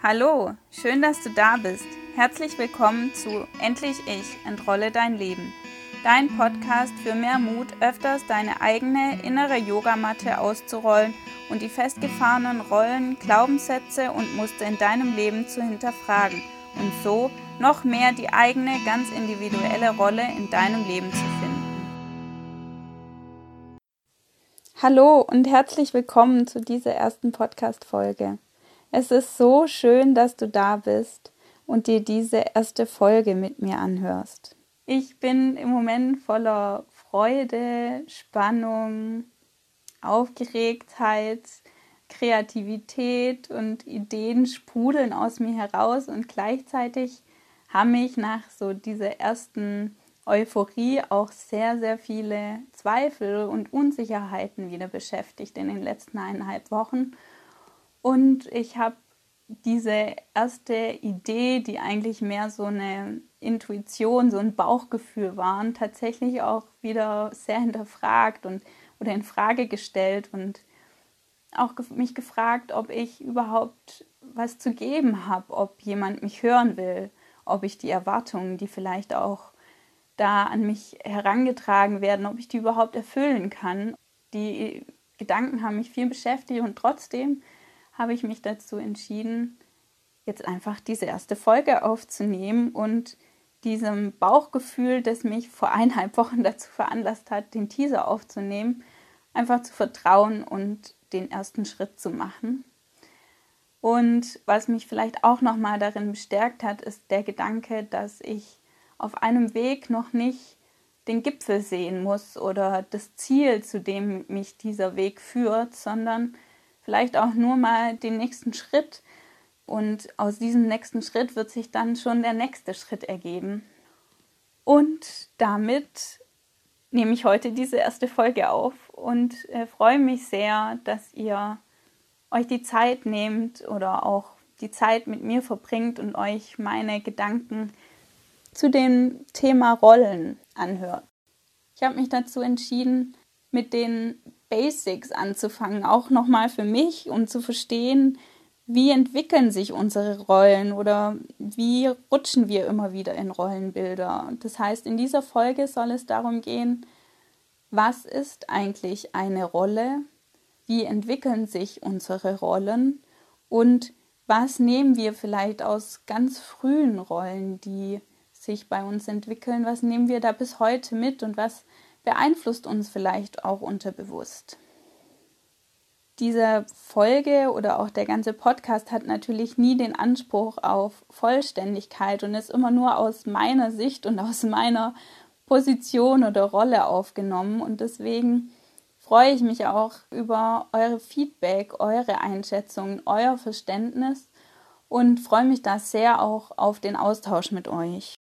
Hallo, schön, dass du da bist. Herzlich willkommen zu Endlich Ich, entrolle dein Leben. Dein Podcast für mehr Mut, öfters deine eigene innere Yogamatte auszurollen und die festgefahrenen Rollen, Glaubenssätze und Muster in deinem Leben zu hinterfragen und so noch mehr die eigene, ganz individuelle Rolle in deinem Leben zu finden. Hallo und herzlich willkommen zu dieser ersten Podcast-Folge. Es ist so schön, dass du da bist und dir diese erste Folge mit mir anhörst. Ich bin im Moment voller Freude, Spannung, Aufgeregtheit, Kreativität und Ideen sprudeln aus mir heraus und gleichzeitig haben mich nach so dieser ersten Euphorie auch sehr, sehr viele Zweifel und Unsicherheiten wieder beschäftigt in den letzten eineinhalb Wochen. Und ich habe diese erste Idee, die eigentlich mehr so eine Intuition, so ein Bauchgefühl waren, tatsächlich auch wieder sehr hinterfragt und oder in Frage gestellt und auch mich gefragt, ob ich überhaupt was zu geben habe, ob jemand mich hören will, ob ich die Erwartungen, die vielleicht auch da an mich herangetragen werden, ob ich die überhaupt erfüllen kann. Die Gedanken haben mich viel beschäftigt und trotzdem habe ich mich dazu entschieden, jetzt einfach diese erste Folge aufzunehmen und diesem Bauchgefühl, das mich vor eineinhalb Wochen dazu veranlasst hat, den Teaser aufzunehmen, einfach zu vertrauen und den ersten Schritt zu machen. Und was mich vielleicht auch nochmal darin bestärkt hat, ist der Gedanke, dass ich auf einem Weg noch nicht den Gipfel sehen muss oder das Ziel, zu dem mich dieser Weg führt, sondern vielleicht auch nur mal den nächsten Schritt. Und aus diesem nächsten Schritt wird sich dann schon der nächste Schritt ergeben. Und damit nehme ich heute diese erste Folge auf und äh, freue mich sehr, dass ihr euch die Zeit nehmt oder auch die Zeit mit mir verbringt und euch meine Gedanken zu dem Thema Rollen anhört. Ich habe mich dazu entschieden, mit den Basics anzufangen, auch nochmal für mich, um zu verstehen, wie entwickeln sich unsere Rollen oder wie rutschen wir immer wieder in Rollenbilder. Das heißt, in dieser Folge soll es darum gehen, was ist eigentlich eine Rolle, wie entwickeln sich unsere Rollen und was nehmen wir vielleicht aus ganz frühen Rollen, die sich bei uns entwickeln, was nehmen wir da bis heute mit und was beeinflusst uns vielleicht auch unterbewusst. Diese Folge oder auch der ganze Podcast hat natürlich nie den Anspruch auf Vollständigkeit und ist immer nur aus meiner Sicht und aus meiner Position oder Rolle aufgenommen. Und deswegen freue ich mich auch über eure Feedback, eure Einschätzung, euer Verständnis und freue mich da sehr auch auf den Austausch mit euch.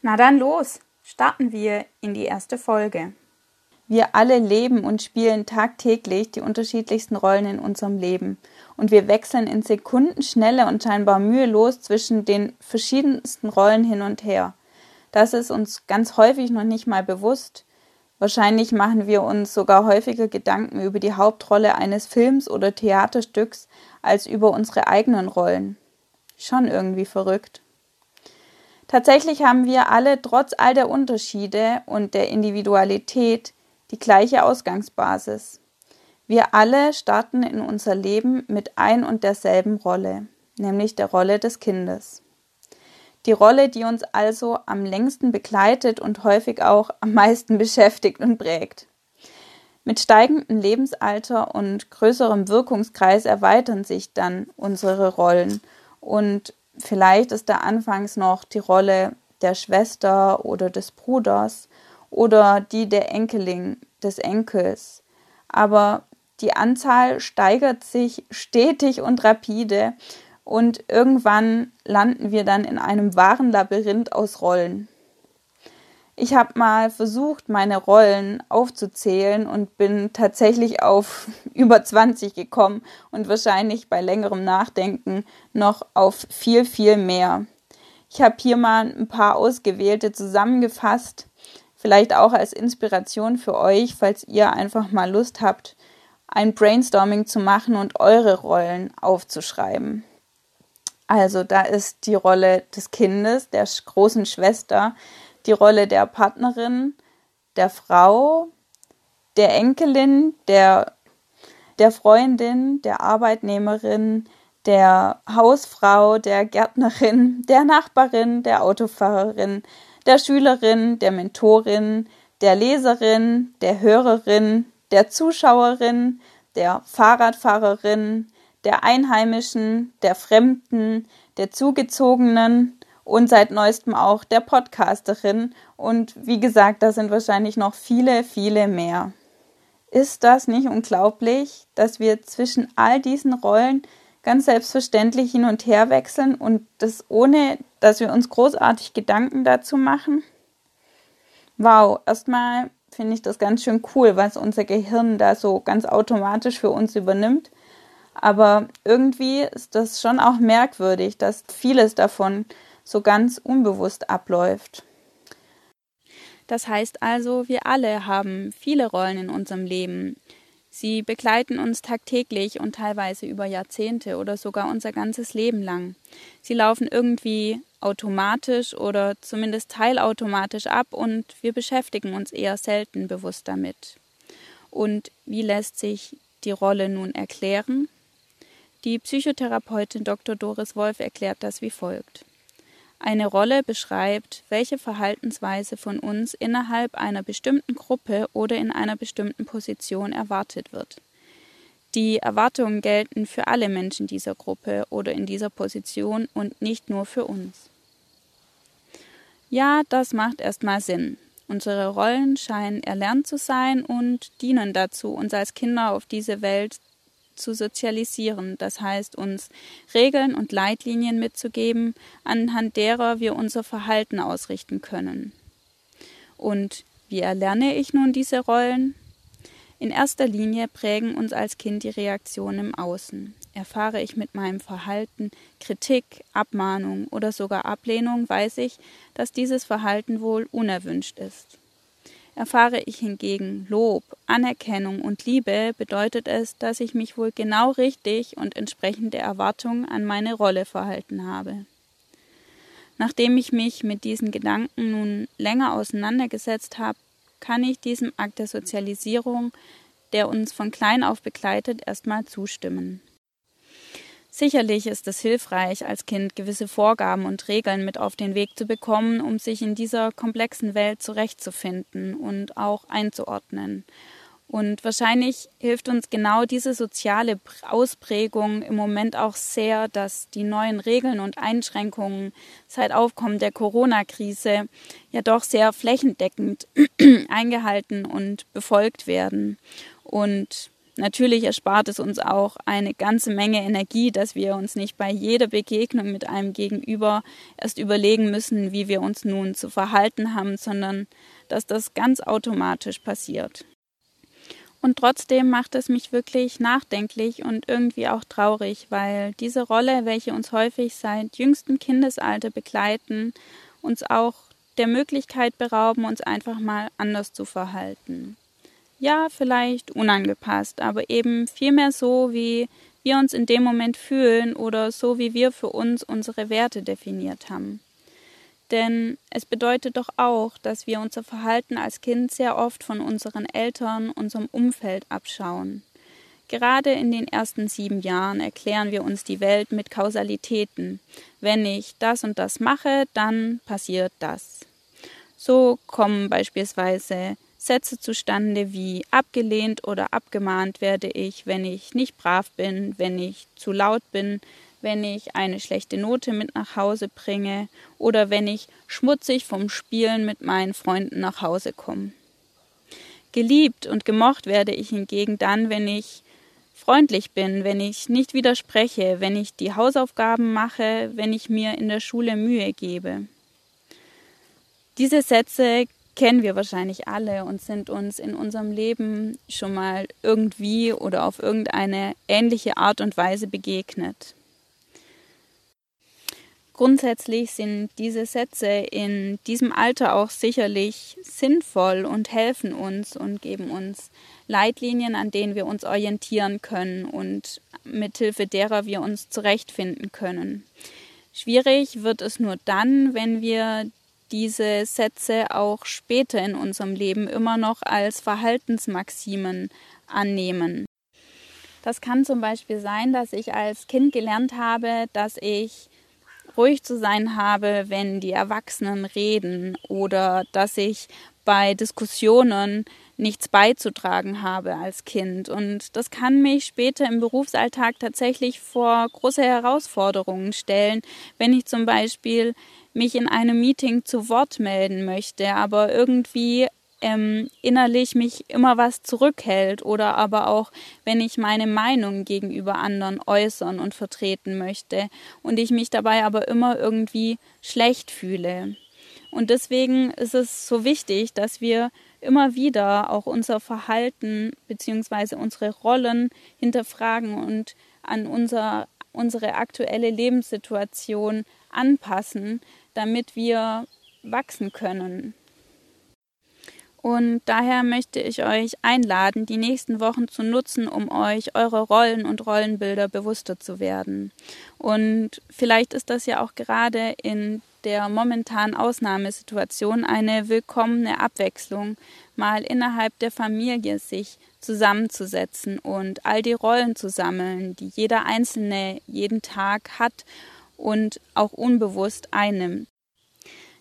Na dann los! Starten wir in die erste Folge. Wir alle leben und spielen tagtäglich die unterschiedlichsten Rollen in unserem Leben. Und wir wechseln in Sekundenschnelle und scheinbar mühelos zwischen den verschiedensten Rollen hin und her. Das ist uns ganz häufig noch nicht mal bewusst. Wahrscheinlich machen wir uns sogar häufiger Gedanken über die Hauptrolle eines Films oder Theaterstücks als über unsere eigenen Rollen. Schon irgendwie verrückt. Tatsächlich haben wir alle trotz all der Unterschiede und der Individualität die gleiche Ausgangsbasis. Wir alle starten in unser Leben mit ein und derselben Rolle, nämlich der Rolle des Kindes. Die Rolle, die uns also am längsten begleitet und häufig auch am meisten beschäftigt und prägt. Mit steigendem Lebensalter und größerem Wirkungskreis erweitern sich dann unsere Rollen und Vielleicht ist da anfangs noch die Rolle der Schwester oder des Bruders oder die der Enkelin, des Enkels. Aber die Anzahl steigert sich stetig und rapide und irgendwann landen wir dann in einem wahren Labyrinth aus Rollen. Ich habe mal versucht, meine Rollen aufzuzählen und bin tatsächlich auf über 20 gekommen und wahrscheinlich bei längerem Nachdenken noch auf viel, viel mehr. Ich habe hier mal ein paar ausgewählte zusammengefasst, vielleicht auch als Inspiration für euch, falls ihr einfach mal Lust habt, ein Brainstorming zu machen und eure Rollen aufzuschreiben. Also da ist die Rolle des Kindes, der großen Schwester, die Rolle der Partnerin, der Frau, der Enkelin, der, der Freundin, der Arbeitnehmerin, der Hausfrau, der Gärtnerin, der Nachbarin, der Autofahrerin, der Schülerin, der Mentorin, der Leserin, der Hörerin, der Zuschauerin, der Fahrradfahrerin, der Einheimischen, der Fremden, der Zugezogenen und seit neuestem auch der Podcasterin. Und wie gesagt, da sind wahrscheinlich noch viele, viele mehr. Ist das nicht unglaublich, dass wir zwischen all diesen Rollen ganz selbstverständlich hin und her wechseln und das ohne, dass wir uns großartig Gedanken dazu machen? Wow, erstmal finde ich das ganz schön cool, was unser Gehirn da so ganz automatisch für uns übernimmt. Aber irgendwie ist das schon auch merkwürdig, dass vieles davon so ganz unbewusst abläuft. Das heißt also, wir alle haben viele Rollen in unserem Leben. Sie begleiten uns tagtäglich und teilweise über Jahrzehnte oder sogar unser ganzes Leben lang. Sie laufen irgendwie automatisch oder zumindest teilautomatisch ab und wir beschäftigen uns eher selten bewusst damit. Und wie lässt sich die Rolle nun erklären? Die Psychotherapeutin Dr. Doris Wolf erklärt das wie folgt. Eine Rolle beschreibt, welche Verhaltensweise von uns innerhalb einer bestimmten Gruppe oder in einer bestimmten Position erwartet wird. Die Erwartungen gelten für alle Menschen dieser Gruppe oder in dieser Position und nicht nur für uns. Ja, das macht erstmal Sinn. Unsere Rollen scheinen erlernt zu sein und dienen dazu, uns als Kinder auf diese Welt zu sozialisieren, das heißt uns Regeln und Leitlinien mitzugeben, anhand derer wir unser Verhalten ausrichten können. Und wie erlerne ich nun diese Rollen? In erster Linie prägen uns als Kind die Reaktionen im Außen. Erfahre ich mit meinem Verhalten Kritik, Abmahnung oder sogar Ablehnung, weiß ich, dass dieses Verhalten wohl unerwünscht ist. Erfahre ich hingegen Lob, Anerkennung und Liebe, bedeutet es, dass ich mich wohl genau richtig und entsprechend der Erwartung an meine Rolle verhalten habe. Nachdem ich mich mit diesen Gedanken nun länger auseinandergesetzt habe, kann ich diesem Akt der Sozialisierung, der uns von klein auf begleitet, erstmal zustimmen. Sicherlich ist es hilfreich, als Kind gewisse Vorgaben und Regeln mit auf den Weg zu bekommen, um sich in dieser komplexen Welt zurechtzufinden und auch einzuordnen. Und wahrscheinlich hilft uns genau diese soziale Ausprägung im Moment auch sehr, dass die neuen Regeln und Einschränkungen seit Aufkommen der Corona-Krise ja doch sehr flächendeckend eingehalten und befolgt werden. Und Natürlich erspart es uns auch eine ganze Menge Energie, dass wir uns nicht bei jeder Begegnung mit einem Gegenüber erst überlegen müssen, wie wir uns nun zu verhalten haben, sondern dass das ganz automatisch passiert. Und trotzdem macht es mich wirklich nachdenklich und irgendwie auch traurig, weil diese Rolle, welche uns häufig seit jüngstem Kindesalter begleiten, uns auch der Möglichkeit berauben, uns einfach mal anders zu verhalten ja, vielleicht unangepasst, aber eben vielmehr so, wie wir uns in dem Moment fühlen oder so, wie wir für uns unsere Werte definiert haben. Denn es bedeutet doch auch, dass wir unser Verhalten als Kind sehr oft von unseren Eltern, unserem Umfeld abschauen. Gerade in den ersten sieben Jahren erklären wir uns die Welt mit Kausalitäten. Wenn ich das und das mache, dann passiert das. So kommen beispielsweise Sätze zustande wie abgelehnt oder abgemahnt werde ich, wenn ich nicht brav bin, wenn ich zu laut bin, wenn ich eine schlechte Note mit nach Hause bringe oder wenn ich schmutzig vom Spielen mit meinen Freunden nach Hause komme. Geliebt und gemocht werde ich hingegen dann, wenn ich freundlich bin, wenn ich nicht widerspreche, wenn ich die Hausaufgaben mache, wenn ich mir in der Schule Mühe gebe. Diese Sätze kennen wir wahrscheinlich alle und sind uns in unserem Leben schon mal irgendwie oder auf irgendeine ähnliche Art und Weise begegnet. Grundsätzlich sind diese Sätze in diesem Alter auch sicherlich sinnvoll und helfen uns und geben uns Leitlinien, an denen wir uns orientieren können und mithilfe derer wir uns zurechtfinden können. Schwierig wird es nur dann, wenn wir diese Sätze auch später in unserem Leben immer noch als Verhaltensmaximen annehmen. Das kann zum Beispiel sein, dass ich als Kind gelernt habe, dass ich ruhig zu sein habe, wenn die Erwachsenen reden oder dass ich bei Diskussionen nichts beizutragen habe als Kind. Und das kann mich später im Berufsalltag tatsächlich vor große Herausforderungen stellen, wenn ich zum Beispiel mich in einem Meeting zu Wort melden möchte, aber irgendwie ähm, innerlich mich immer was zurückhält oder aber auch, wenn ich meine Meinung gegenüber anderen äußern und vertreten möchte und ich mich dabei aber immer irgendwie schlecht fühle. Und deswegen ist es so wichtig, dass wir immer wieder auch unser Verhalten bzw. unsere Rollen hinterfragen und an unser, unsere aktuelle Lebenssituation anpassen, damit wir wachsen können. Und daher möchte ich euch einladen, die nächsten Wochen zu nutzen, um euch eure Rollen und Rollenbilder bewusster zu werden. Und vielleicht ist das ja auch gerade in der momentanen Ausnahmesituation eine willkommene Abwechslung, mal innerhalb der Familie sich zusammenzusetzen und all die Rollen zu sammeln, die jeder Einzelne jeden Tag hat und auch unbewusst einnimmt.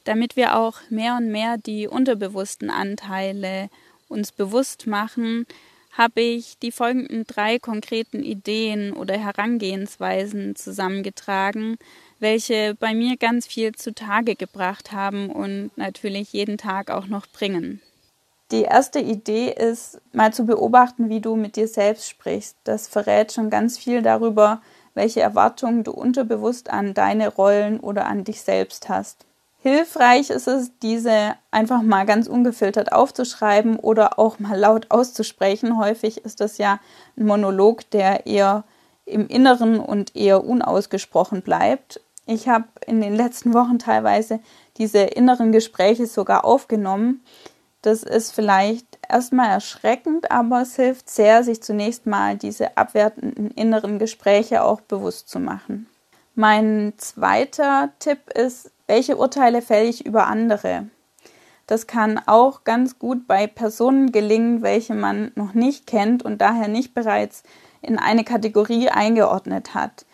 Damit wir auch mehr und mehr die unterbewussten Anteile uns bewusst machen, habe ich die folgenden drei konkreten Ideen oder Herangehensweisen zusammengetragen, welche bei mir ganz viel zutage gebracht haben und natürlich jeden Tag auch noch bringen. Die erste Idee ist, mal zu beobachten, wie du mit dir selbst sprichst. Das verrät schon ganz viel darüber, welche Erwartungen du unterbewusst an deine Rollen oder an dich selbst hast. Hilfreich ist es, diese einfach mal ganz ungefiltert aufzuschreiben oder auch mal laut auszusprechen. Häufig ist das ja ein Monolog, der eher im Inneren und eher unausgesprochen bleibt. Ich habe in den letzten Wochen teilweise diese inneren Gespräche sogar aufgenommen. Das ist vielleicht erstmal erschreckend, aber es hilft sehr, sich zunächst mal diese abwertenden inneren Gespräche auch bewusst zu machen. Mein zweiter Tipp ist, welche Urteile fälle ich über andere? Das kann auch ganz gut bei Personen gelingen, welche man noch nicht kennt und daher nicht bereits in eine Kategorie eingeordnet hat.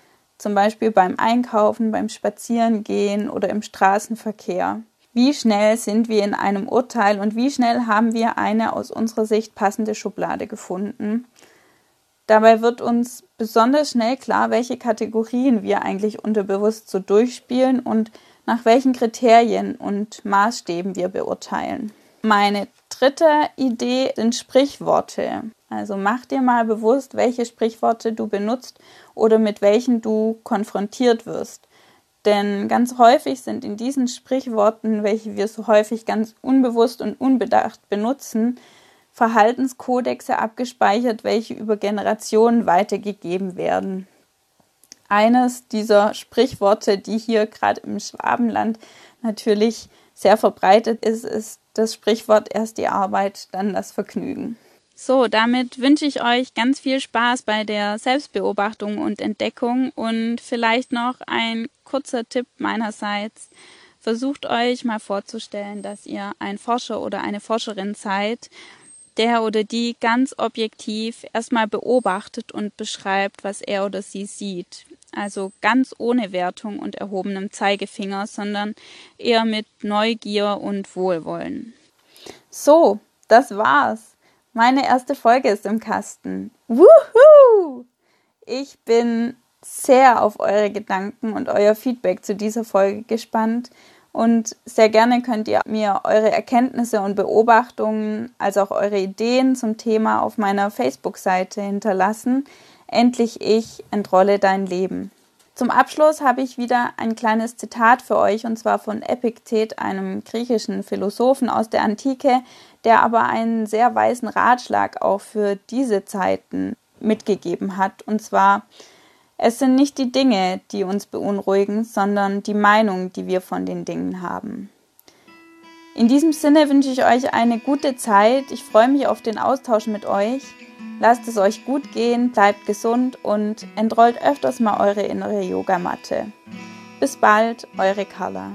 Zum Beispiel beim Einkaufen, beim Spazierengehen oder im Straßenverkehr. Wie schnell sind wir in einem Urteil und wie schnell haben wir eine aus unserer Sicht passende Schublade gefunden? Dabei wird uns besonders schnell klar, welche Kategorien wir eigentlich unterbewusst so durchspielen und nach welchen Kriterien und Maßstäben wir beurteilen. Meine dritte Idee sind Sprichworte. Also mach dir mal bewusst, welche Sprichworte du benutzt oder mit welchen du konfrontiert wirst. Denn ganz häufig sind in diesen Sprichworten, welche wir so häufig ganz unbewusst und unbedacht benutzen, Verhaltenskodexe abgespeichert, welche über Generationen weitergegeben werden eines dieser Sprichworte, die hier gerade im Schwabenland natürlich sehr verbreitet ist, ist das Sprichwort erst die Arbeit, dann das Vergnügen. So, damit wünsche ich euch ganz viel Spaß bei der Selbstbeobachtung und Entdeckung und vielleicht noch ein kurzer Tipp meinerseits. Versucht euch mal vorzustellen, dass ihr ein Forscher oder eine Forscherin seid, der oder die ganz objektiv erstmal beobachtet und beschreibt, was er oder sie sieht also ganz ohne Wertung und erhobenem Zeigefinger, sondern eher mit Neugier und Wohlwollen. So, das war's. Meine erste Folge ist im Kasten. Wuhu! Ich bin sehr auf eure Gedanken und euer Feedback zu dieser Folge gespannt und sehr gerne könnt ihr mir eure Erkenntnisse und Beobachtungen, als auch eure Ideen zum Thema auf meiner Facebook-Seite hinterlassen. Endlich ich entrolle dein Leben. Zum Abschluss habe ich wieder ein kleines Zitat für euch und zwar von Epiktet, einem griechischen Philosophen aus der Antike, der aber einen sehr weisen Ratschlag auch für diese Zeiten mitgegeben hat. Und zwar, Es sind nicht die Dinge, die uns beunruhigen, sondern die Meinung, die wir von den Dingen haben. In diesem Sinne wünsche ich euch eine gute Zeit. Ich freue mich auf den Austausch mit euch. Lasst es euch gut gehen, bleibt gesund und entrollt öfters mal eure innere Yogamatte. Bis bald, eure Carla.